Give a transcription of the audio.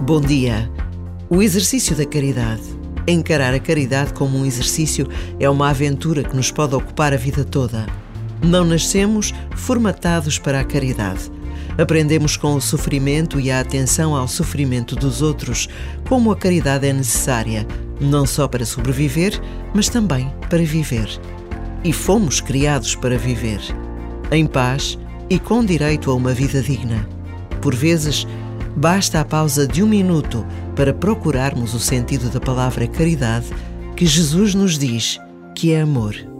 Bom dia. O exercício da caridade. Encarar a caridade como um exercício é uma aventura que nos pode ocupar a vida toda. Não nascemos formatados para a caridade. Aprendemos com o sofrimento e a atenção ao sofrimento dos outros, como a caridade é necessária, não só para sobreviver, mas também para viver. E fomos criados para viver, em paz e com direito a uma vida digna. Por vezes, basta a pausa de um minuto para procurarmos o sentido da palavra caridade que Jesus nos diz que é amor.